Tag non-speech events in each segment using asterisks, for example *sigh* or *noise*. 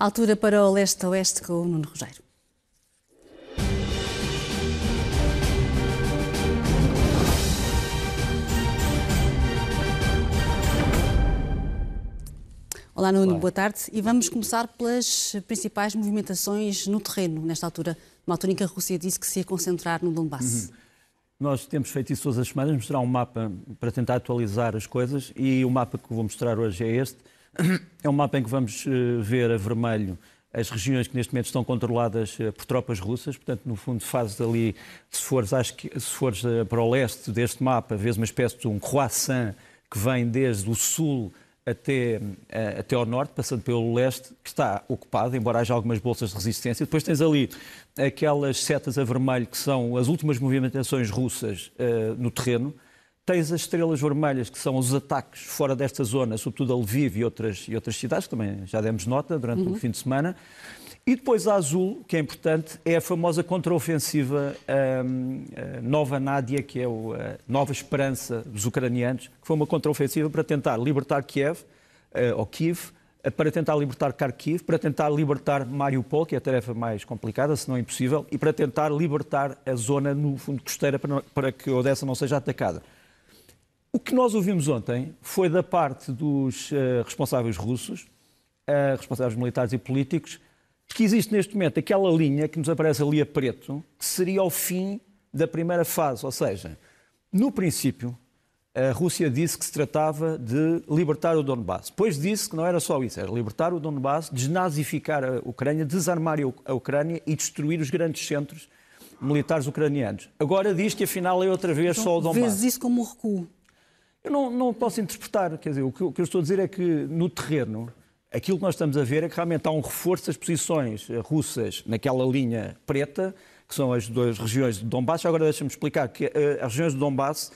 Altura para o leste-oeste com o Nuno Rogério. Olá, Nuno, Olá. boa tarde. E vamos começar pelas principais movimentações no terreno, nesta altura, uma altura em que a Rússia disse que se ia concentrar no Donbass. Uhum. Nós temos feito isso todas as semanas, mostrar um mapa para tentar atualizar as coisas e o mapa que vou mostrar hoje é este. É um mapa em que vamos eh, ver a vermelho as regiões que neste momento estão controladas eh, por tropas russas, portanto, no fundo, fazes ali, se fores, acho que, se fores eh, para o leste deste mapa, vês uma espécie de um croissant que vem desde o sul até, até ao norte, passando pelo leste, que está ocupado, embora haja algumas bolsas de resistência. Depois tens ali aquelas setas a vermelho, que são as últimas movimentações russas uh, no terreno. Tens as estrelas vermelhas, que são os ataques fora desta zona, sobretudo a Lviv e outras, e outras cidades, que também já demos nota durante uhum. o fim de semana. E depois a azul, que é importante, é a famosa contraofensiva um, Nova Nádia, que é o, a nova esperança dos ucranianos, que foi uma contraofensiva para tentar libertar Kiev, uh, ou Kiev, para tentar libertar Kharkiv, para tentar libertar Mariupol, que é a tarefa mais complicada, se não impossível, e para tentar libertar a zona no fundo costeira para, para que Odessa não seja atacada. O que nós ouvimos ontem foi da parte dos uh, responsáveis russos, responsáveis militares e políticos, que existe neste momento aquela linha que nos aparece ali a preto, que seria o fim da primeira fase. Ou seja, no princípio, a Rússia disse que se tratava de libertar o Donbass. Depois disse que não era só isso, era libertar o Donbass, desnazificar a Ucrânia, desarmar a Ucrânia e destruir os grandes centros militares ucranianos. Agora diz que afinal é outra vez então, só o Donbass. Vês isso como um recuo? Eu não, não posso interpretar, quer dizer, o que, o que eu estou a dizer é que no terreno Aquilo que nós estamos a ver é que realmente há um reforço das posições russas naquela linha preta, que são as duas regiões de Donbass. Agora deixa-me explicar que eh, as regiões de Donbass,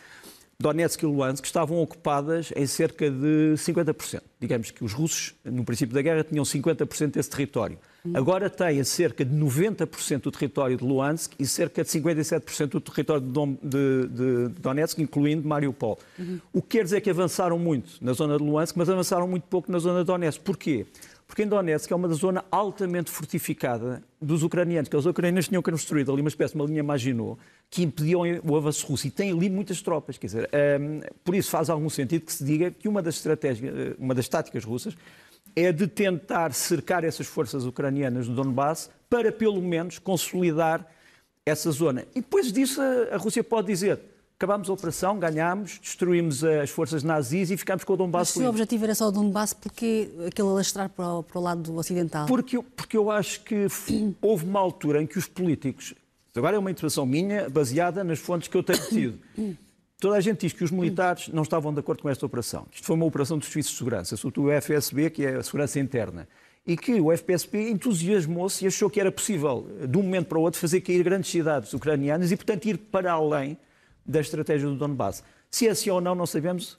Donetsk e Luhansk, estavam ocupadas em cerca de 50%. Digamos que os russos, no princípio da guerra, tinham 50% desse território. Agora têm cerca de 90% do território de Luhansk e cerca de 57% do território de, Donetsk, incluindo Mariupol. Uhum. O que quer dizer que avançaram muito na zona de Luhansk, mas avançaram muito pouco na zona de Donetsk. Porquê? Porque em Donetsk é uma zona altamente fortificada dos ucranianos, que os ucranianos tinham construído ali uma espécie de uma linha Maginot que impediam o avanço russo. E tem ali muitas tropas. Quer dizer, um, por isso faz algum sentido que se diga que uma das estratégias, eh, uma das táticas russas é de tentar cercar essas forças ucranianas no Donbass para, pelo menos, consolidar essa zona. E depois disso, a, Rússia pode dizer: acabamos a operação, ganhámos, destruímos as forças nazis e ficamos com o Donbass. Mas se o objetivo era só o Donbass, porquê aquele alastrar para o, para o lado ocidental? Porque, porque eu acho que *clears throat* houve uma altura em que os políticos. Agora é uma intervenção minha, baseada nas fontes que eu tenho tido. *clears throat* Toda a gente diz que os militares não estavam de acordo com esta operação. Isto foi uma operação dos serviços de segurança, sobretudo o FSB, que é a segurança interna. E que o FPSP entusiasmou-se e achou que era possível, de um momento para o outro, fazer cair grandes cidades ucranianas e, portanto, ir para além da estratégia do Donbass. Se é assim ou não, não sabemos.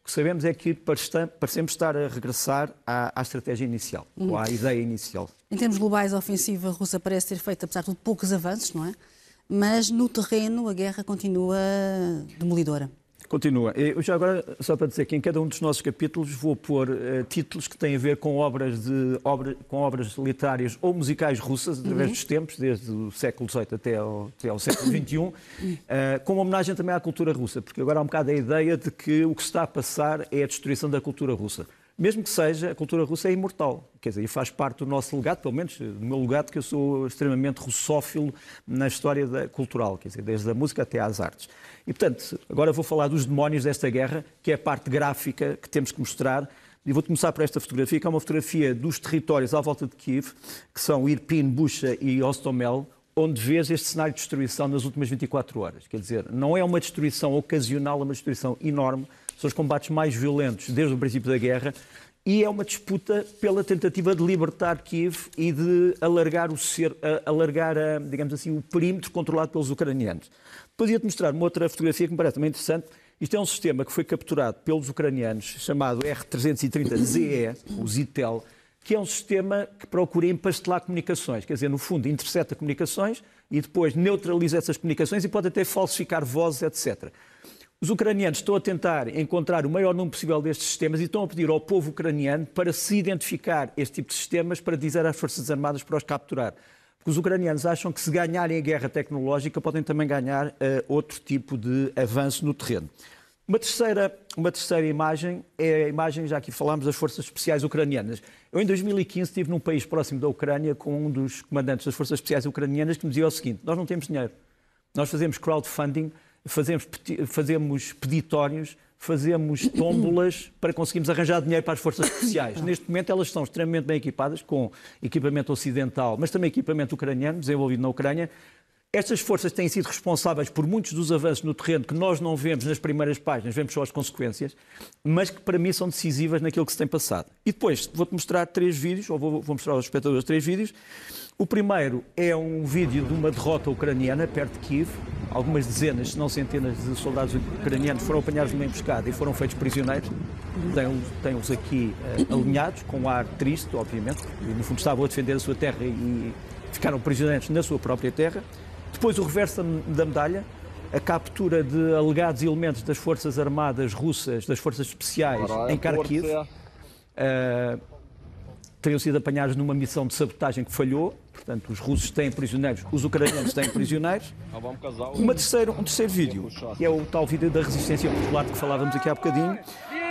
O que sabemos é que parecemos estar a regressar à, à estratégia inicial, uhum. ou à ideia inicial. Em termos globais, a ofensiva russa parece ter feito, apesar de tudo, poucos avanços, não é? mas no terreno a guerra continua demolidora. Continua. Eu já agora, só para dizer que em cada um dos nossos capítulos vou pôr uh, títulos que têm a ver com obras, de, obra, com obras literárias ou musicais russas, através uhum. dos tempos, desde o século XVIII até ao, até ao século *coughs* XXI, uh, eh, com uma homenagem também à cultura russa, porque agora há um bocado a ideia de que o que se está a passar é a destruição da cultura russa mesmo que seja, a cultura russa é imortal. Quer dizer, e faz parte do nosso legado, pelo menos do meu legado, que eu sou extremamente russófilo na história da, cultural, quer dizer, desde a música até às artes. E, portanto, agora vou falar dos demónios desta guerra, que é a parte gráfica que temos que mostrar. E vou começar por esta fotografia, que é uma fotografia dos territórios à volta de Kiev, que são Irpin, Bucha e Ostomel, onde vês este cenário de destruição nas últimas 24 horas. Quer dizer, não é uma destruição ocasional, é uma destruição enorme são os combates mais violentos desde o princípio da guerra e é uma disputa pela tentativa de libertar Kiev e de alargar o ser, alargar, a, digamos assim, o perímetro controlado pelos ucranianos. Depois ia-te mostrar uma outra fotografia que me parece também interessante. Isto é um sistema que foi capturado pelos ucranianos, chamado R330ZE, o Zitel, que é um sistema que procura empastelar comunicações, quer dizer, no fundo, intercepta comunicações e depois neutraliza essas comunicações e pode até falsificar vozes, etc. Os ucranianos estão a tentar encontrar o maior número possível destes sistemas e estão a pedir ao povo ucraniano para se identificar este tipo de sistemas para dizer às Forças Armadas para os capturar. Porque os ucranianos acham que se ganharem a guerra tecnológica podem também ganhar uh, outro tipo de avanço no terreno. Uma terceira, uma terceira imagem é a imagem, já aqui falámos, das Forças Especiais Ucranianas. Eu, em 2015, estive num país próximo da Ucrânia com um dos comandantes das Forças Especiais Ucranianas que me dizia o seguinte: Nós não temos dinheiro. Nós fazemos crowdfunding, fazemos, fazemos peditórios, fazemos tómbolas *clears throat* para conseguirmos arranjar dinheiro para as Forças Especiais. Neste momento, elas estão extremamente bem equipadas, com equipamento ocidental, mas também equipamento ucraniano, desenvolvido na Ucrânia, estas forças têm sido responsáveis por muitos dos avanços no terreno que nós não vemos nas primeiras páginas, vemos só as consequências, mas que para mim são decisivas naquilo que se tem passado. E depois vou-te mostrar três vídeos, ou vou, vou mostrar aos espectadores três vídeos. O primeiro é um vídeo de uma derrota ucraniana perto de Kiev. Algumas dezenas, se não centenas de soldados ucranianos foram apanhados numa emboscada e foram feitos prisioneiros. Tem-os aqui uh, alinhados, com um ar triste, obviamente. E, no fundo estavam a defender a sua terra e ficaram prisioneiros na sua própria terra. Depois o reverso da medalha, a captura de alegados elementos das Forças Armadas russas, das Forças Especiais, em Kharkiv. Uh, teriam sido apanhados numa missão de sabotagem que falhou. Portanto, os russos têm prisioneiros, os ucranianos têm prisioneiros. *laughs* Uma terceira, um terceiro vídeo, que é o tal vídeo da resistência popular que falávamos aqui há bocadinho.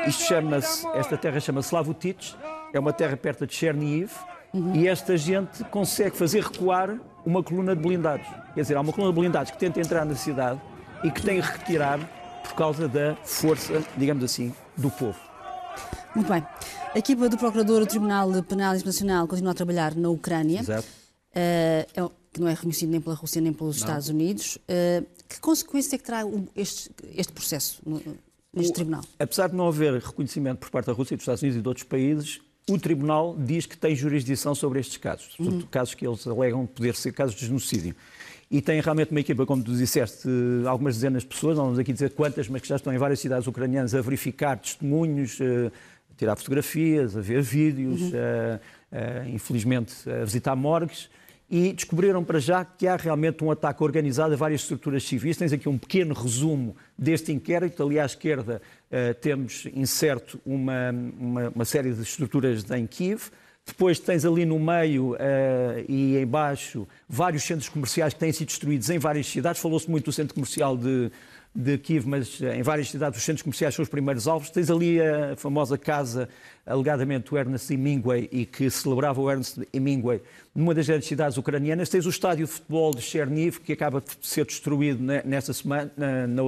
Isto chama-se, esta terra chama-se Slavutich, é uma terra perto de Chernihiv, uhum. e esta gente consegue fazer recuar uma coluna de blindados. Quer dizer, há uma coluna de blindados que tenta entrar na cidade e que tem que retirar por causa da força, digamos assim, do povo. Muito bem. A equipa do Procurador do Tribunal Penal Internacional continua a trabalhar na Ucrânia. Exato. Uh, que não é reconhecido nem pela Rússia nem pelos não. Estados Unidos. Uh, que consequências é que terá este, este processo neste o, tribunal? Apesar de não haver reconhecimento por parte da Rússia, dos Estados Unidos e de outros países, o Tribunal diz que tem jurisdição sobre estes casos, uhum. casos que eles alegam poder ser casos de genocídio. E tem realmente uma equipa, como tu disseste, algumas dezenas de pessoas, não vamos aqui dizer quantas, mas que já estão em várias cidades ucranianas a verificar testemunhos, a tirar fotografias, a ver vídeos, uhum. a, infelizmente a visitar morgues e descobriram para já que há realmente um ataque organizado a várias estruturas civis. Tens aqui um pequeno resumo deste inquérito. Ali à esquerda uh, temos incerto uma, uma, uma, série de estruturas em Kiev. Depois tens ali no meio uh, e embaixo vários centros comerciais que têm sido destruídos em várias cidades. Falou-se muito do centro comercial de, de Kiev, mas em várias cidades os centros comerciais são os primeiros alvos. Tens ali a famosa casa, alegadamente, o Ernest Hemingway, e que celebrava o Ernest Hemingway numa das grandes cidades ucranianas. Tens o estádio de futebol de Cherniv, que acaba de ser destruído nesta semana,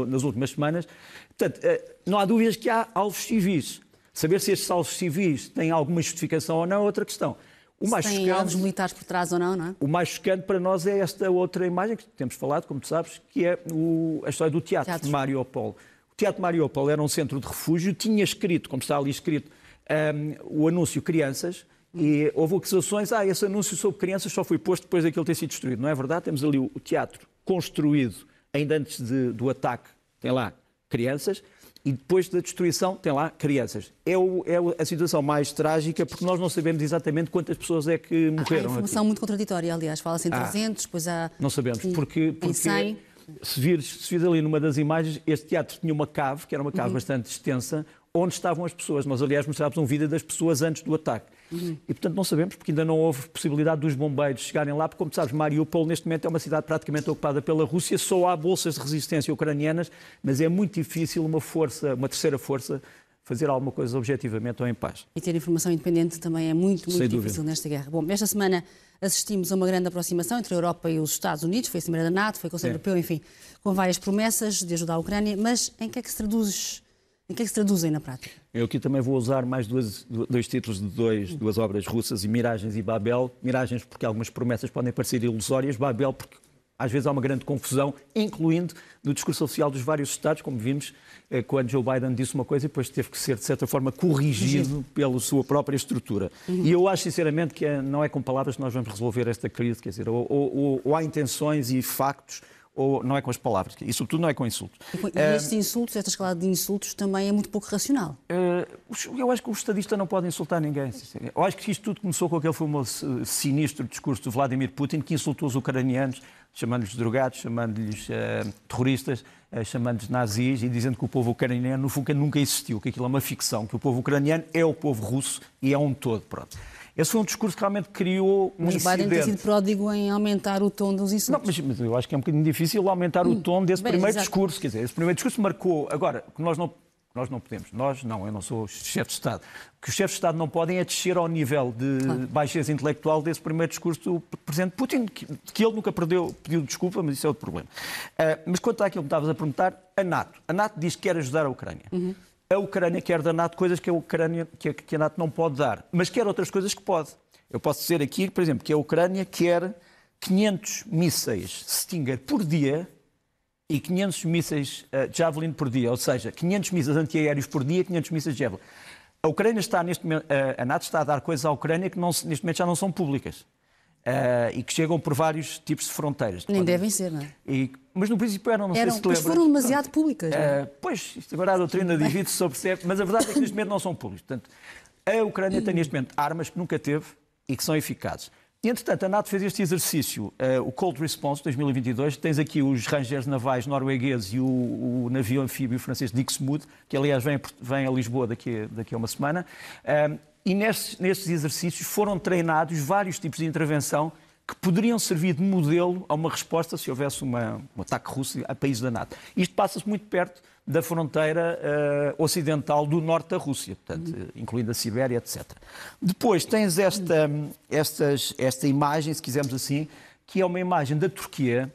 nas últimas semanas. Portanto, eh, não há dúvidas que há alvos civis. Saber se estes alvos civis têm alguma justificação ou não é outra questão. O mais tem chocante, alvos militares por trás ou não, não é? O mais chocante para nós é esta outra imagem que temos falado, como tu sabes, que é o, a história do teatro, teatro. de Mariupol. O Teatro de Mariupol era um centro de refúgio, tinha escrito, como está ali escrito, um, o anúncio crianças, e houve acusações, ah, esse anúncio sobre crianças só foi posto depois daquilo ter sido destruído. Não é verdade? Temos ali o teatro construído ainda antes de, do ataque, tem lá crianças, e depois da destruição tem lá crianças. É, o, é, a situação mais trágica porque nós não sabemos exatamente quantas pessoas é que morreram. Há informação aqui. muito contraditória, aliás. Fala-se em 300, ah, depois há... Não sabemos, porque... porque 100. Se vires, se vires ali numa das imagens, este teatro tinha uma cave, que era uma cave uhum. bastante extensa, onde estavam as pessoas. Nós, aliás, mostrávamos um vídeo das pessoas antes do ataque. Uhum. E, portanto, não sabemos, porque ainda não houve possibilidade dos bombeiros chegarem lá, porque, como sabes, Mariupol, neste momento, é uma cidade praticamente ocupada pela Rússia, só há bolsas de resistência ucranianas, mas é muito difícil uma força, uma terceira força, fazer alguma coisa objetivamente ou em paz. E ter informação independente também é muito, muito Sem difícil dúvida. nesta guerra. Bom, esta semana assistimos a uma grande aproximação entre a Europa e os Estados Unidos, foi a Cimeira da NATO, foi o Conselho Europeu, enfim, com várias promessas de ajudar a Ucrânia, mas em que é que se traduz em que é que se traduzem na prática? Eu aqui também vou usar mais duas, dois títulos de dois, duas obras russas, Miragens e Babel. Miragens porque algumas promessas podem parecer ilusórias, Babel porque às vezes há uma grande confusão, incluindo no discurso oficial dos vários Estados, como vimos eh, quando Joe Biden disse uma coisa e depois teve que ser, de certa forma, corrigido pela sua própria estrutura. Uhum. E eu acho, sinceramente, que é, não é com palavras que nós vamos resolver esta crise, quer dizer, ou, ou, ou há intenções e factos ou não é com as palavras, e sobretudo não é com insultos. E, e estes insultos, esta escalada de insultos também é muito pouco racional. Uh, eu acho que o estadista não pode insultar ninguém. Eu acho que isto tudo começou com aquele famoso sinistro discurso do Vladimir Putin, que insultou os ucranianos, chamando-lhes drogados, chamando-lhes uh, terroristas, uh, chamando-os nazis e dizendo que o povo ucraniano nunca existiu, que aquilo é uma ficção, que o povo ucraniano é o povo russo e é um todo. Pronto. Esse foi um discurso que realmente criou um mas incidente. Biden tem sido pródigo em aumentar o tom dos insultos. Não, mas, mas, eu acho que é um bocadinho difícil aumentar hum. o tom desse Bem, primeiro exato. discurso. Quer dizer, esse primeiro discurso marcou... Agora, que nós não nós não podemos, nós não, eu não sou chefe de Estado. O que os chefes de Estado não podem é descer ao nível de claro. baixeza intelectual desse primeiro discurso do Presidente Putin, que, que ele nunca perdeu, pediu desculpa, mas isso é outro problema. Uh, mas quanto àquilo que estavas a perguntar, a NATO. A NATO diz que quer ajudar a Ucrânia. Uhum. A Ucrânia quer da NATO coisas que a, Ucrânia, que a, que a NATO não pode dar, mas quer outras coisas que pode. Eu posso dizer aqui, por exemplo, que a Ucrânia quer 500 mísseis Stinger por dia e 500 mísseis uh, Javelin por dia, ou seja, 500 mísseis antiaéreos por dia, 500 mísseis Javelin. A Ucrânia está neste momento, uh, a NATO está a dar coisas à Ucrânia que não, neste momento já não são públicas. Uh, e que chegam por vários tipos de fronteiras. Nem devem ser, não é? E, mas no princípio eram, não eram, sei se te lembras. foram demasiado públicas. Uh, pois, isto agora a doutrina *laughs* divide-se sobre certo, mas a verdade é que neste momento não são públicos. Portanto, a Ucrânia tem neste momento armas que nunca teve e que são eficazes. E, entretanto, a NATO fez este exercício, uh, o Cold Response 2022. Tens aqui os rangers navais noruegueses e o, o navio anfíbio francês Dixmude, que, aliás, vem, vem a Lisboa daqui, daqui a uma semana. E nestes, exercícios foram treinados vários tipos de intervenção que poderiam servir de modelo a uma resposta se houvesse uma, um ataque russo a países da NATO. Isto passa-se muito perto da fronteira uh, ocidental do norte da Rússia, portanto, uhum. incluindo a Sibéria, etc. Depois tens esta, estas, esta imagem, se quisermos assim, que é uma imagem da Turquia.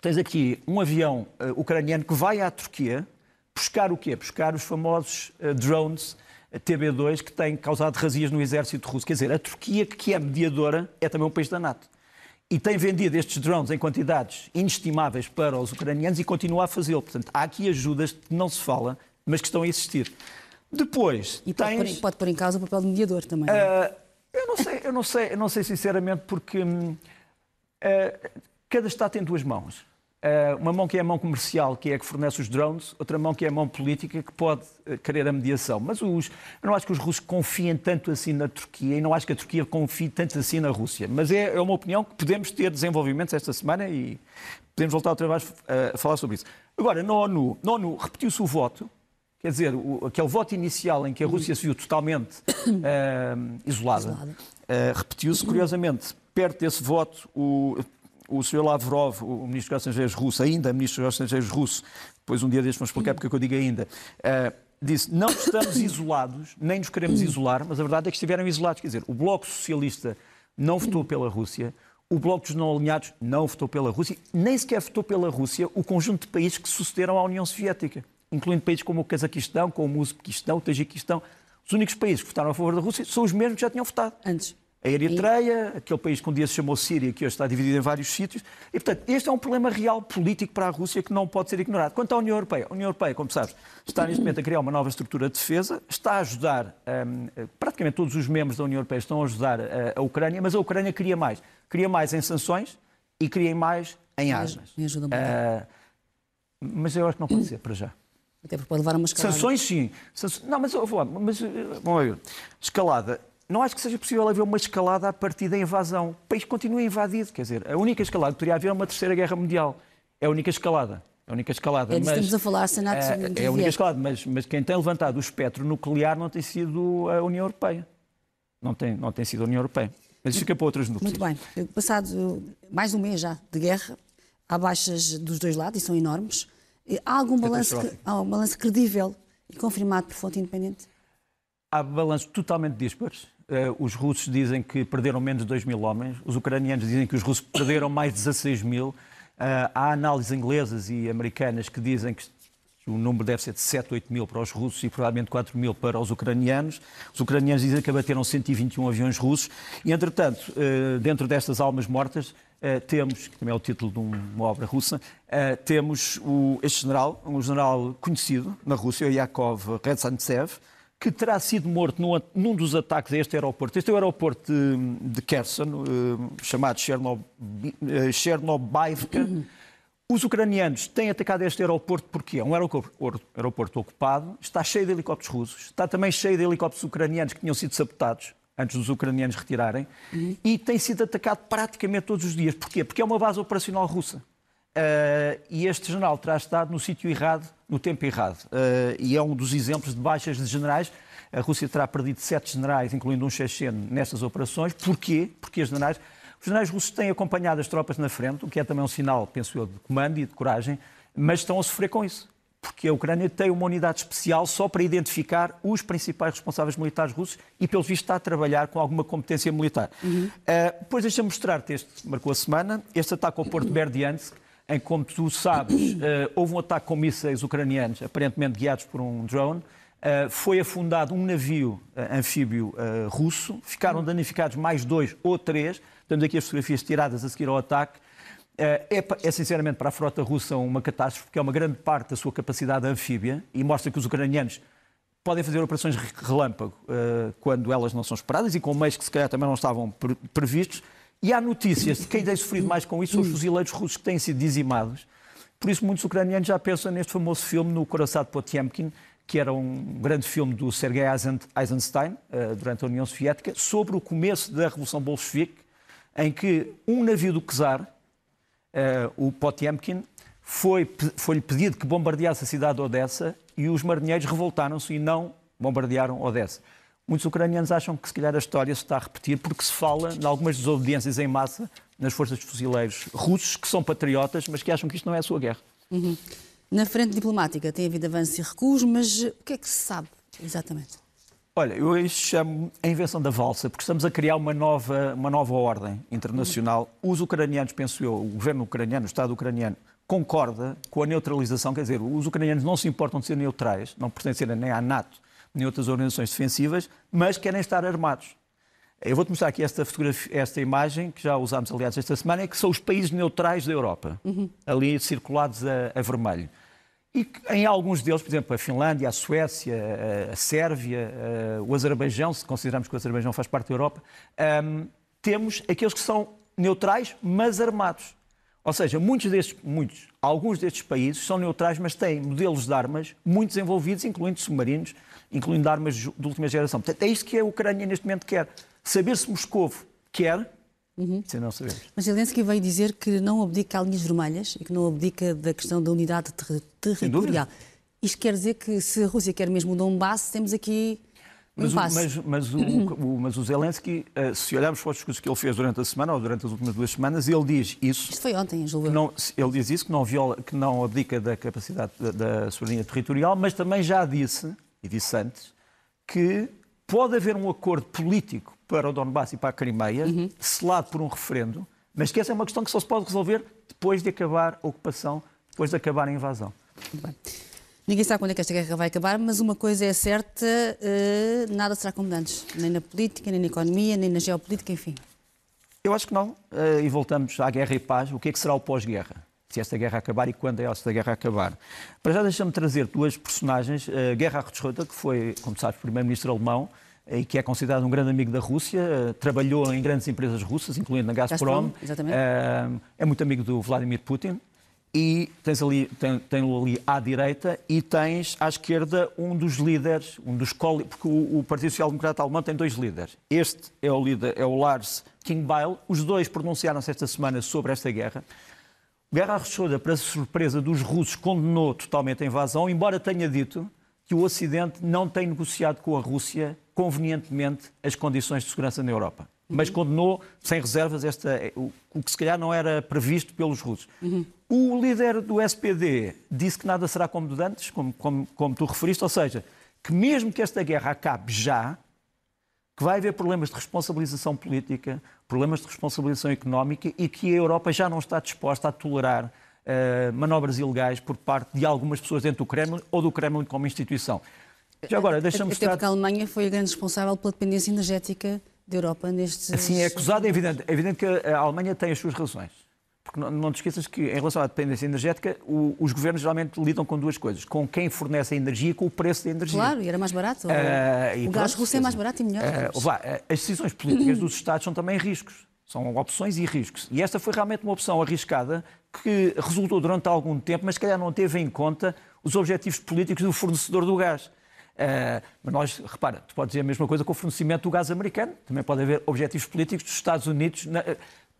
Tens aqui um avião uh, ucraniano que vai à Turquia buscar o quê? Buscar os famosos uh, drones TB2 que têm causado razias no exército russo. Quer dizer, a Turquia, que é mediadora, é também um país da NATO e tem vendido estes drones em quantidades inestimáveis para os ucranianos e continua a fazê-lo. Portanto, há aqui ajudas que não se fala, mas que estão a existir. Depois. E pode, tens... pôr, pode pôr em causa o papel de mediador também. Uh, eu não sei, eu não sei, eu não sei sinceramente, porque uh, cada Estado tem duas mãos. Uh, uma mão que é a mão comercial, que é a que fornece os drones, outra mão que é a mão política, que pode uh, querer a mediação. Mas os, eu não acho que os russos confiem tanto assim na Turquia e não acho que a Turquia confie tanto assim na Rússia. Mas é, é uma opinião que podemos ter desenvolvimentos esta semana e podemos voltar outra vez a falar sobre isso. Agora, na ONU, na ONU repetiu-se o voto, quer dizer, o, aquele voto inicial em que a Rússia se viu totalmente uh, *coughs* isolada, repetiu-se, curiosamente, perto desse voto, o o Sr. Lavrov, o Ministro dos Estrangeiros russo, ainda Ministro dos Estrangeiros russo, depois um dia destes vamos explicar porque é que eu digo ainda, uh, disse não estamos *coughs* isolados, nem nos queremos isolar, mas a verdade é que estiveram isolados. Quer dizer, o Bloco Socialista não votou pela Rússia, o Bloco dos Não Alinhados não votou pela Rússia, nem sequer votou pela Rússia o conjunto de países que sucederam à União Soviética, incluindo países como o Cazaquistão, como o Uzbequistão, o Tajiquistão. Os únicos países que votaram a favor da Rússia são os mesmos que já tinham votado. Antes. A Eritreia, aquele país que um dia se chamou Síria, que hoje está dividido em vários sítios. E, portanto, este é um problema real político para a Rússia que não pode ser ignorado. Quanto à União Europeia, a União Europeia, como sabes, está neste momento a criar uma nova estrutura de defesa, está a ajudar, um, praticamente todos os membros da União Europeia estão a ajudar a, a, Ucrânia, mas a Ucrânia queria mais. Queria mais em sanções e queria mais em armas. Me ajuda muito. Uh, mas eu acho que não pode ser, para já. Até porque pode levar a uma escalada. Sanções, sim. Não, mas, mas, bom, escalada não acho que seja possível haver uma escalada a partir da invasão. O país continua invadido. Quer dizer, a única escalada que poderia haver é uma terceira guerra mundial. É a única escalada. É a única escalada. É mas, estamos a falar, Senato. É, é a única escalada, mas, mas quem tem levantado o espectro nuclear não tem sido a União Europeia. Não tem, não tem sido a União Europeia. Mas fica para outras notícias. Muito bem. Passado mais um mês já de guerra, há baixas dos dois lados e são enormes. Há algum balanço, há um balanço credível e confirmado por fonte independente? Há balanços totalmente dispares. Uh, os russos dizem que perderam menos de 2 mil homens, os ucranianos dizem que os russos perderam mais de 16 mil. Uh, há análises inglesas e americanas que dizem que o número deve ser de 7, 8 mil para os russos e provavelmente 4 mil para os ucranianos. Os ucranianos dizem que abateram 121 aviões russos. E, entretanto, uh, dentro destas almas mortas, temos, que também é o título de uma obra russa, temos este general, um general conhecido na Rússia, Yakov Redzantsev, que terá sido morto num, num, dos ataques a este aeroporto. Este é o aeroporto de, de Kherson, uh, chamado Chernobyl, uh, Chernobylivka. Os ucranianos têm atacado este aeroporto porque é um aeroporto, aeroporto, ocupado, está cheio de helicópteros russos, está também cheio de helicópteros ucranianos que tinham sido sabotados antes dos ucranianos retirarem, uhum. e tem sido atacado praticamente todos os dias. Porquê? Porque é uma base operacional russa. Uh, e este general terá estado no sítio errado, no tempo errado. Uh, e é um dos exemplos de baixas de generais. A Rússia terá perdido sete generais, incluindo um checheno, nestas operações. Porquê? Porque os generais, os generais russos têm acompanhado as tropas na frente, o que é também um sinal, penso eu, de comando e de coragem, mas estão a sofrer com isso. Porque a Ucrânia tem uma unidade especial só para identificar os principais responsáveis militares russos e, pelo visto, está a trabalhar com alguma competência militar. Uhum. Uh, depois, deixa-me mostrar-te este, marcou a semana, este ataque ao Porto de Berdiansk, em que, como tu sabes, uh, *coughs* houve um ataque com mísseis ucranianos, aparentemente guiados por um drone. Uh, foi afundado um navio uh, anfíbio russo, ficaram danificados mais dois ou três. Temos aqui as fotografias tiradas a seguir ao ataque. É, é, sinceramente para a frota russa uma catástrofe, porque é uma grande parte da sua capacidade anfíbia e mostra que os ucranianos podem fazer operações relâmpago quando elas não são esperadas e com meios que se calhar também não estavam previstos. E há notícias de quem tem sofrido mais com isso são os fuzileiros russos que têm sido dizimados. Por isso, muitos ucranianos já pensam neste famoso filme, no Coração de Potemkin, que era um grande filme do Sergei Eisenstein, eh, durante a União Soviética, sobre o começo da Revolução Bolchevique, em que um navio do czar, eh, o Potemkin, foi-lhe foi pedido que bombardeasse a cidade de Odessa e os marinheiros revoltaram-se e não bombardearam Odessa. Muitos ucranianos acham que se calhar a história se está a repetir porque se fala em algumas desobediências em massa nas forças de fuzileiros russos, que são patriotas, mas que acham que isto não é a sua guerra. Uhum. Na frente diplomática tem havido avanços e recuos, mas o que é que se sabe exatamente? Olha, eu chamo a invenção da valsa, porque estamos a criar uma nova, uma nova ordem internacional. Os ucranianos, penso eu, o governo ucraniano, o Estado ucraniano, concorda com a neutralização, quer dizer, os ucranianos não se importam de ser neutrais, não pertencerem nem à NATO, nem outras organizações defensivas, mas querem estar armados. Eu vou-te mostrar aqui esta, esta imagem, que já usámos, aliás, esta semana, que são os países neutrais da Europa, uhum. ali circulados a, a, vermelho. E em alguns deles, por exemplo, a Finlândia, a Suécia, a, a Sérvia, a, o Azerbaijão, se considerarmos que o Azerbaijão faz parte da Europa, um, temos aqueles que são neutrais, mas armados. Ou seja, muitos destes, muitos, alguns destes países são neutrais, mas têm modelos de armas muito desenvolvidos, incluindo submarinos, incluindo armas de última geração. Portanto, é isto que a Ucrânia neste momento quer. Saber se Moscou quer, uhum. se não sabemos. Mas Zelensky veio dizer que não abdica a linhas vermelhas e que não abdica da questão da unidade ter territorial. Isto quer dizer que se a Rússia quer mesmo o Donbass, temos aqui mas, mas, mas, o, *laughs* o, mas o Zelensky, eh, se olharmos para os discursos que ele fez durante a semana ou durante as últimas duas semanas, ele diz isso. Isto foi ontem, Julio. Não, ele diz isso, que não, viola, que não abdica da capacidade da, da soberania territorial, mas também já disse e disse antes, que pode haver um acordo político para o Donbass e para a Crimeia, uhum. selado por um referendo, mas que essa é uma questão que só se pode resolver depois de acabar a ocupação, depois de acabar a invasão. Bem. Ninguém sabe quando é que esta guerra vai acabar, mas uma coisa é certa, uh, nada será como antes, nem na política, nem na economia, nem na geopolítica, enfim. Eu acho que não. Uh, e voltamos à guerra e paz. O que é que será o pós-guerra? se esta guerra acabar e quando é esta guerra acabar. Para já deixa-me trazer duas personagens. Uh, Gerhard Schröder, que foi, como sabes, primeiro-ministro alemão eh, e que é considerado um grande amigo da Rússia, trabalhou em grandes empresas russas, incluindo na Gazprom. Gazprom é muito amigo do Vladimir Putin. E tens ali, tem, tem ali à direita e tens à esquerda um dos líderes, um dos porque o, o Partido Social Democrata Alemão tem dois líderes. Este é o líder, é o Lars Klingbeil. Os dois pronunciaram-se esta semana sobre esta guerra. Guerra Rochoda, para surpresa dos russos, condenou totalmente a invasão, embora tenha dito que o Ocidente não tem negociado com a Rússia convenientemente as condições de segurança na Europa. Mas condenou sem reservas esta, o, o, que se calhar não era previsto pelos russos. Uhum. O líder do SPD disse que nada será como de antes, como, como, como tu referiste, ou seja, que mesmo que esta guerra acabe já, que vai haver problemas de responsabilização política, problemas de responsabilização económica e que a Europa já não está disposta a tolerar uh, manobras ilegais por parte de algumas pessoas dentro do Kremlin ou do Kremlin como instituição. Já agora, deixa-me Até porque a Alemanha foi a grande responsável pela dependência energética da Europa nestes... Assim, é acusado, é evidente. É evidente que a Alemanha tem as suas razões. Porque não, não te esqueças que, em relação à dependência energética, o, os governos geralmente lidam com duas coisas: com quem fornece a energia e com o preço da energia. Claro, e era mais barato. Uh, o gás russo é mais barato e melhor. Uh, vá, as decisões políticas dos Estados são também riscos. São opções e riscos. E esta foi realmente uma opção arriscada que resultou durante algum tempo, mas se calhar não teve em conta os objetivos políticos do fornecedor do gás. Uh, mas nós, repara, tu podes dizer a mesma coisa com o fornecimento do gás americano. Também pode haver objetivos políticos dos Estados Unidos na,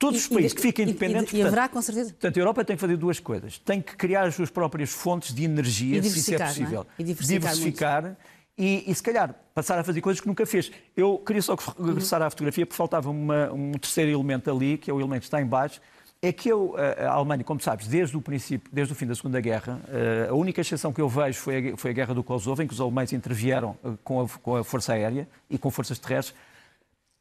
Todos os países que fiquem independentes. E, e, e haverá, com certeza. Portanto, a Europa tem que fazer duas coisas. Tem que criar as suas próprias fontes de energia, se isso é, é possível. É? E diversificar. diversificar e, e, se calhar, passar a fazer coisas que nunca fez. Eu queria só regressar à fotografia, porque faltava uma, um terceiro elemento ali, que é o elemento que está em baixo, é que eu, a Alemanha, como sabes, desde o princípio, desde o fim da Segunda Guerra, eh, a única exceção que eu vejo foi a, foi a Guerra do Kosovo, em que os alemães intervieram eh, com a, com a Força Aérea e com forças terrestres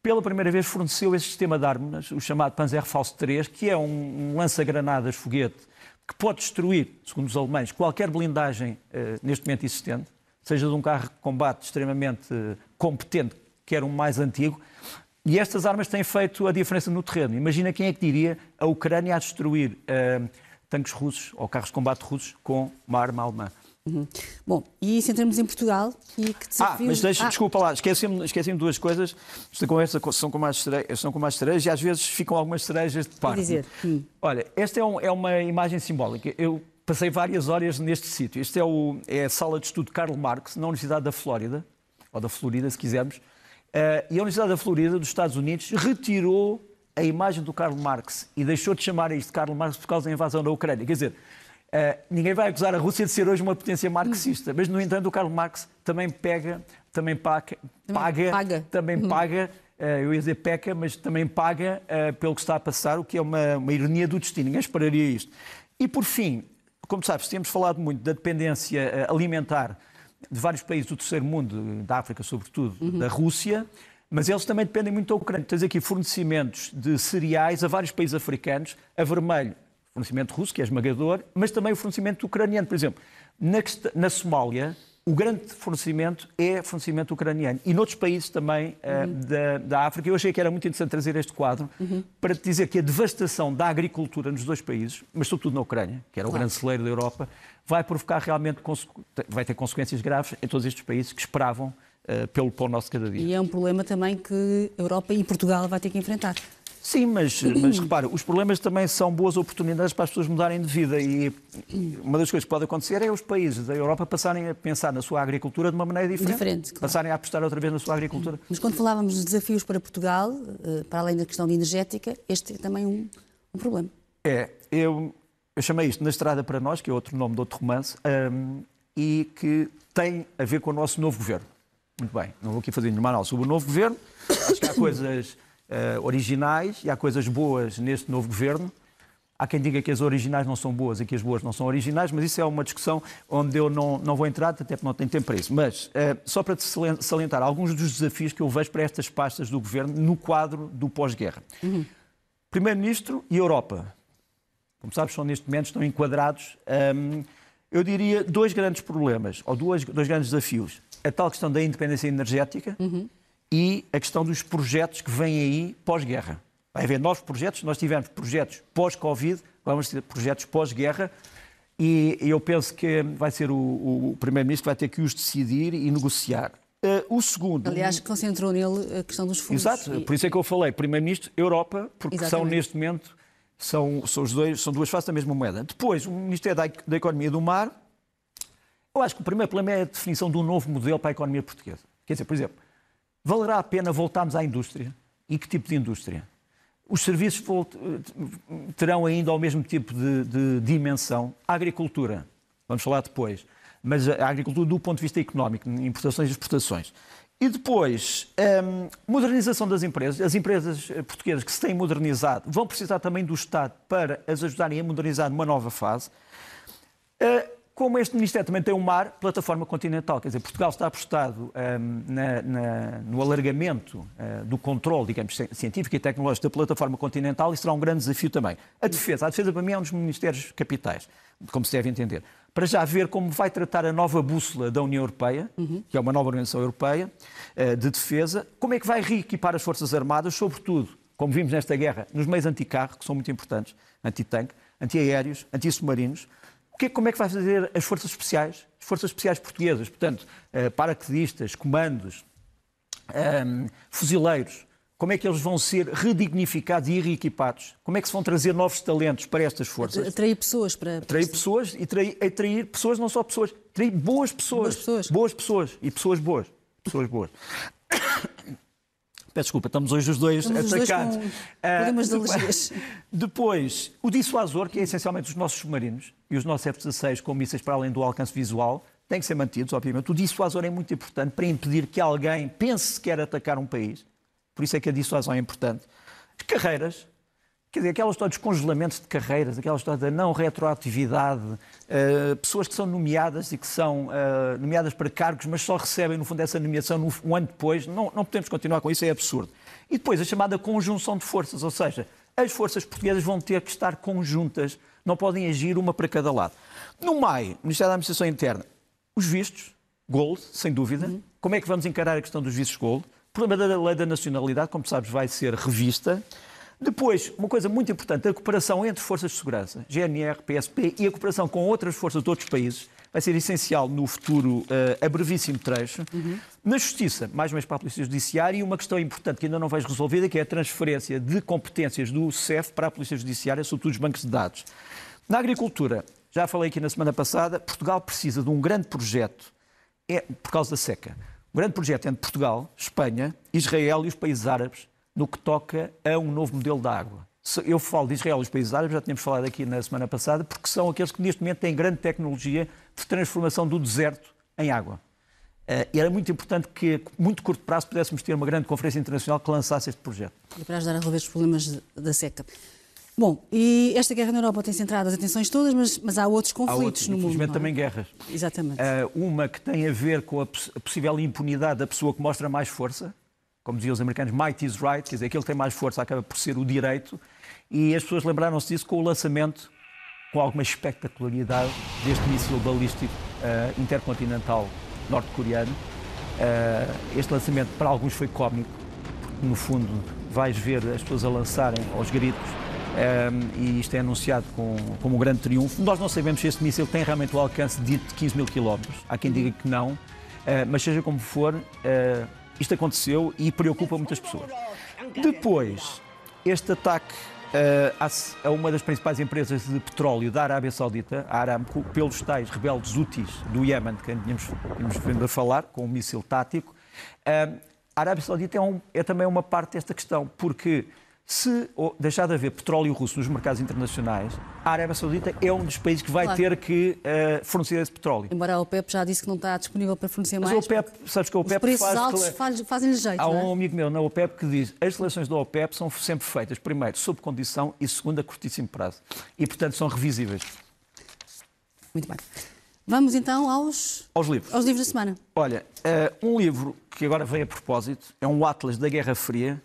pela primeira vez forneceu esse sistema de armas, o chamado Panzerfaust 3, que é um, um lança-granadas foguete que pode destruir, segundo os alemães, qualquer blindagem neste momento existente, seja de um carro de combate extremamente competente, quer um mais antigo. E estas armas têm feito a diferença no terreno. Imagina quem é que diria a Ucrânia a destruir uh, tanques russos ou carros de combate russos com uma arma alemã. Uhum. Bom, e isso entramos em Portugal e que desafios... Ah, mas deixa, ah. desculpa lá, esqueci-me esqueci duas coisas. Esta conversa são como as são como as cerejas e às vezes ficam algumas cerejas de parte. dizer. Olha, esta é, um, é, uma imagem simbólica. Eu passei várias horas neste sítio. Este é, o, é a sala de estudo Karl Marx, na Universidade da Flórida, ou da Florida, se quisermos. Uh, e a Universidade da Florida, dos Estados Unidos, retirou a imagem do Karl Marx e deixou de chamar isto de Karl Marx por causa da invasão da Ucrânia. Quer dizer, Uh, ninguém vai acusar a Rússia de ser hoje uma potência marxista, mas, no entanto, o Karl Marx também pega, também paga, paga, paga. também uhum. paga uh, eu ia dizer peca, mas também paga uh, pelo que está a passar, o que é uma, uma ironia do destino. Ninguém esperaria isto. E, por fim, como sabes, temos falado muito da dependência alimentar de vários países do terceiro mundo, da África sobretudo, uhum. da Rússia, mas eles também dependem muito da Ucrânia. Tens aqui fornecimentos de cereais a vários países africanos, a vermelho fornecimento russo, que é esmagador, mas também o fornecimento ucraniano. Por exemplo, na, na Somália, o grande fornecimento é fornecimento ucraniano. E noutros países também uh, da, da, África. Eu achei que era muito interessante trazer este quadro uhum. para te dizer que a devastação da agricultura nos dois países, mas sobretudo na Ucrânia, que era o grande celeiro da Europa, vai provocar realmente, vai ter consequências graves em todos estes países que esperavam uh, pelo pão nosso cada dia. E é um problema também que a Europa e Portugal vai ter que enfrentar. Sim, mas, mas repara, os problemas também são boas oportunidades para as pessoas mudarem de vida e uma das coisas que pode acontecer é os países da Europa passarem a pensar na sua agricultura de uma maneira diferente, diferente claro. passarem a apostar outra vez na sua agricultura. Mas quando falávamos de desafios para Portugal, eh, para além da questão de energética, este é também um, um problema. É, eu, eu chamei isto Na Estrada para Nós, que é outro nome de outro romance, um, e que tem a ver com o nosso novo governo. Muito bem, não vou aqui fazer nenhuma análise sobre o novo governo, acho que há coisas uh, originais e há coisas boas neste novo governo. Há quem diga que as originais não são boas e que as boas não são originais, mas isso é uma discussão onde eu não, não vou entrar, até porque não tenho tempo para isso. Mas, uh, só para te salientar alguns dos desafios que eu vejo para estas pastas do governo no quadro do pós-guerra. Uhum. Primeiro-Ministro e Europa. Como sabes, são neste momento, estão enquadrados. Um, eu diria dois grandes problemas, ou dois, dois grandes desafios. A tal questão da independência energética. Uhum e a questão dos projetos que vêm aí pós-guerra. Vai haver novos projetos, nós tivemos projetos pós-Covid, vamos ter projetos pós-guerra, e eu penso que vai ser o, o Primeiro-Ministro que vai ter que os decidir e negociar. Uh, o segundo. Aliás, concentrou nele a questão dos fundos. Exato, e... por isso é que eu falei Primeiro-Ministro, Europa, porque Exatamente. são neste momento são, são, os dois, são duas faces da mesma moeda. Depois, o Ministério da, da Economia do Mar. Eu acho que o primeiro problema é a definição de um novo modelo para a economia portuguesa. Quer dizer, por exemplo, Valerá a pena voltarmos à indústria? E que tipo de indústria? Os serviços terão ainda o mesmo tipo de, de, dimensão? A agricultura, vamos falar depois, mas a agricultura do ponto de vista económico, importações e exportações. E depois, hum, modernização das empresas. As empresas portuguesas que se têm modernizado vão precisar também do Estado para as ajudarem a modernizar numa nova fase. Uh, como este Ministério também tem um mar, plataforma continental, quer dizer, Portugal está apostado um, na, na, no alargamento uh, do controle, digamos, científico e tecnológico da plataforma continental e será um grande desafio também. A defesa, a defesa para mim é um dos ministérios capitais, como se deve entender. Para já ver como vai tratar a nova bússola da União Europeia, uhum. que é uma nova organização europeia uh, de defesa, como é que vai reequipar as Forças Armadas, sobretudo, como vimos nesta guerra, nos meios anticarro, que são muito importantes, antitanque, antiaéreos, antissubmarinos, que, como é que vai fazer as forças especiais? As forças especiais portuguesas, portanto, uh, paraquedistas, comandos, um, ehm, fuzileiros, como é que eles vão ser redignificados e reequipados? Como é que se vão trazer novos talentos para estas forças? Atrair pessoas para... Atrair pessoas e atrair, atrair pessoas, não só pessoas, atrair boas pessoas. Boas pessoas. Boas pessoas e pessoas boas. Pessoas boas. Peço desculpa, estamos hoje os dois estamos atacados. Os dois com problemas uh, de alergias. *laughs* Depois, o dissuasor, que é essencialmente os nossos submarinos e os nossos F-16 com mísseis para além do alcance visual, têm que ser mantidos, obviamente. O dissuasor é muito importante para impedir que alguém pense que quer atacar um país. Por isso é que a dissuasão é importante. As carreiras, Quer dizer, aquela história dos congelamentos de carreiras, aquela história da não retroatividade, uh, pessoas que são nomeadas e que são uh, nomeadas para cargos, mas só recebem, no fundo, essa nomeação um ano depois, não, não podemos continuar com isso, é absurdo. E depois a chamada conjunção de forças, ou seja, as forças portuguesas vão ter que estar conjuntas, não podem agir uma para cada lado. No maio, Ministério da Administração Interna, os vistos, gold, sem dúvida. Uhum. Como é que vamos encarar a questão dos vistos gold? O problema da lei da nacionalidade, como sabes, vai ser revista. Depois, uma coisa muito importante, a cooperação entre forças de segurança, GNR, PSP e a cooperação com outras forças de outros países vai ser essencial no futuro uh, a brevíssimo trecho. Uhum. Na Justiça, mais uma vez para a Polícia Judiciária, e uma questão importante que ainda não vejo resolvida, que é a transferência de competências do CEF para a Polícia Judiciária, sobretudo os bancos de dados. Na agricultura, já falei aqui na semana passada, Portugal precisa de um grande projeto, é, por causa da seca. Um grande projeto entre Portugal, Espanha, Israel e os países árabes no que toca a um novo modelo da água. Eu falo de Israel e os países árabes, já tínhamos falado aqui na semana passada, porque são aqueles que neste momento têm grande tecnologia de transformação do deserto em água. Uh, e era muito importante que, a muito curto prazo, pudéssemos ter uma grande conferência internacional que lançasse este projeto. E para ajudar a resolver os problemas da seca. Bom, e esta guerra na Europa tem centrado as atenções todas, mas, mas há outros conflitos há outros, no mundo. Infelizmente é? também guerras. Exatamente. Uh, uma que tem a ver com a, a possível impunidade da pessoa que mostra mais força, como diziam os americanos, might is right, quer dizer, aquele que tem mais força acaba por ser o direito, e as pessoas lembraram-se disso com o lançamento, com alguma espectacularidade, deste míssil balístico uh, intercontinental norte-coreano. Uh, este lançamento para alguns foi cómico, porque no fundo vais ver as pessoas a lançarem aos gritos, um, eh, e isto é anunciado com, como um grande triunfo. Nós não sabemos se este míssil tem realmente o alcance de 15 mil quilómetros. Há quem diga que não, uh, mas seja como for, isto aconteceu e preocupa muitas pessoas. Depois, este ataque uh, a uma das principais empresas de petróleo da Arábia Saudita, a Aramco, pelos tais rebeldes Houthis do Iémen, de quem tínhamos, tínhamos vindo a falar, com um míssil tático. Uh, a Arábia Saudita é, um, é também uma parte desta questão, porque se deixar de haver petróleo russo nos mercados internacionais, a Arábia Saudita é um dos países que vai claro. ter que uh, fornecer esse petróleo. Embora a OPEP já disse que não está disponível para fornecer mais. Mas a OPEP, sabes que a OPEP os preços faz... altos faz, fazem-lhe jeito, Há um é? amigo meu na OPEP que diz as seleções da OPEP são sempre feitas, primeiro, sob condição e segundo, a curtíssimo prazo. E, portanto, são revisíveis. Muito bem. Vamos então aos... Aos livros. Aos livros da semana. Olha, uh, um livro que agora vem a propósito é um Atlas da Guerra Fria,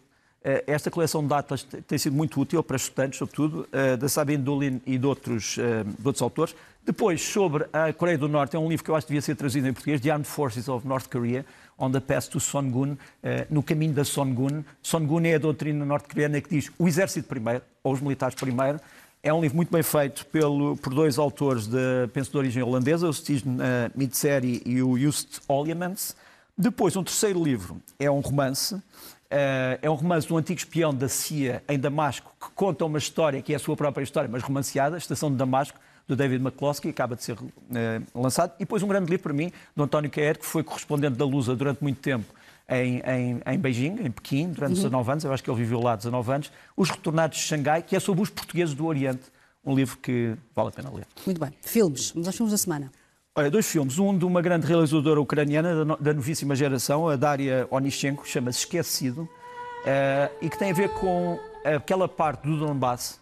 esta coleção de datas tem sido muito útil para estudantes, sobretudo, eh, da Sabine Dolin e de outros, eh, de outros autores. Depois, sobre a Coreia do Norte, é um livro que eu acho que devia ser traduzido em português, The Armed Forces of North Korea, On the Path to Songun, no caminho da Songun. Songun é a doutrina norte-coreana que diz o exército primeiro, ou os militares primeiro. É um livro muito bem feito pelo, por dois autores de, penso, de origem holandesa, o uh, Mitseri e o Just Oljemans. Depois, um terceiro livro é um romance, é um romance do antigo espião da CIA em Damasco, que conta uma história que é a sua própria história, mas romanceada, Estação de Damasco, do David McCloskey, acaba de ser uh, lançado. E depois um grande livro para mim, do António Quer, que foi correspondente da Lusa durante muito tempo em, em, em Beijing, em Pequim, durante uhum. 19 anos, eu acho que ele viveu lá 19 anos, Os Retornados de Xangai, que é sobre os portugueses do Oriente, um livro que vale a pena ler. Muito bem. Filmes, vamos aos filmes da semana. Olha, dois filmes. Um de uma grande realizadora ucraniana da novíssima geração, a Daria Onishenko, chama-se Esquecido, uh, e que tem a ver com aquela parte do Donbass.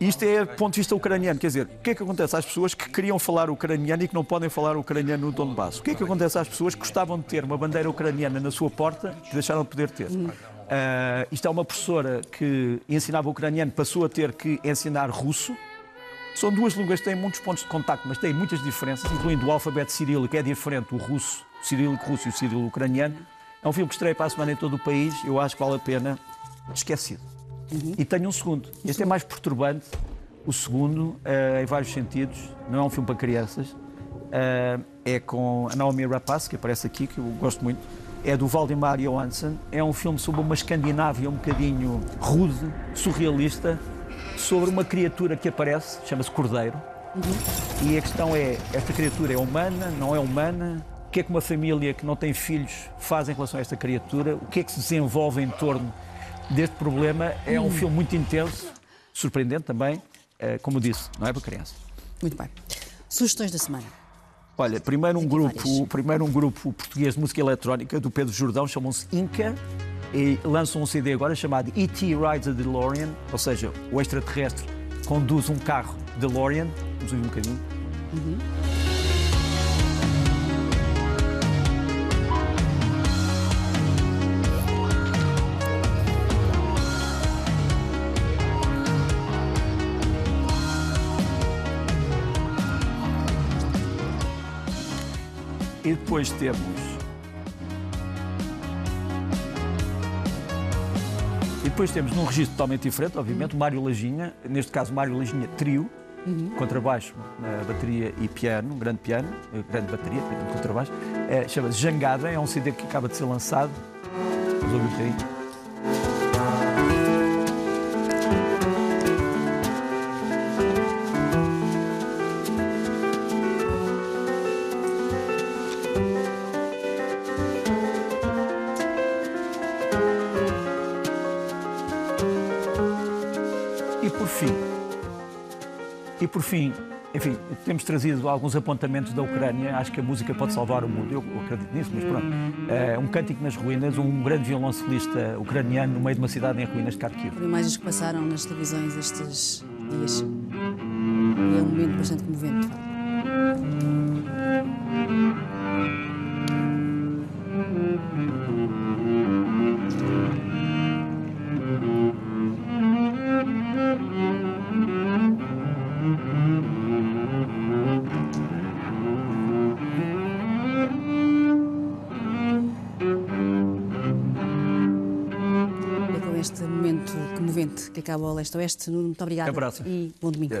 Isto é do ponto de vista ucraniano, quer dizer, o que é que acontece às pessoas que queriam falar ucraniano e que não podem falar ucraniano no Donbass? O que é que acontece às pessoas que gostavam de ter uma bandeira ucraniana na sua porta e deixaram de poder ter? Uh, isto é uma professora que ensinava ucraniano, passou a ter que ensinar russo, são duas línguas que têm muitos pontos de contacto, mas têm muitas diferenças, incluindo o alfabeto cirílico, que é diferente do russo, o cirílico russo e o cirílico ucraniano. É um filme que estreia para a semana em todo o país, eu acho que vale a pena. Esquecido. Uhum. E tenho um segundo. Este é mais perturbante. O segundo, uh, em vários sentidos, não é um filme para crianças. Uh, é com a Naomi Rapace, que aparece aqui, que eu gosto muito. É do Valdemar Johansson. É um filme sobre uma Escandinávia um bocadinho rude, surrealista, sobre uma criatura que aparece, chama-se Cordeiro. Uhum. E a questão é: esta criatura é humana, não é humana? que é que uma família que não tem filhos faz em relação a esta criatura, o que é que se desenvolve em torno deste problema. É um hum. filme muito intenso, surpreendente também, eh, como disse, não é para crianças. Muito bem. Sugestões da semana. Olha, primeiro um grupo, primeiro um grupo português de música eletrónica do Pedro Jordão, chamam-se Inca e lançam um CD agora chamado E.T. Rides a DeLorean, ou seja, o extraterrestre conduz um carro DeLorean. Vamos ouvir um bocadinho. Uhum. E depois temos depois temos num registro totalmente diferente, obviamente, o Mário Lajinha, neste caso Mário Lajinha Trio, uhum. contrabaixo, bateria e piano, um grande piano, grande bateria, contrabaixo, é, chama-se Jangada, é um CD que acaba de ser lançado. Vamos ouvir um bocadinho. E por fim, enfim, temos trazido alguns apontamentos da Ucrânia. Acho que a música pode salvar o mundo. Eu acredito nisso, mas pronto. É um cântico nas ruínas, um grande violoncelista ucraniano no meio de uma cidade em ruínas de Kharkiv. Imagens que passaram nas televisões estes dias. E é um momento bastante comovente. Este momento comovente que acaba o Leste-Oeste. Muito obrigada e bom domingo.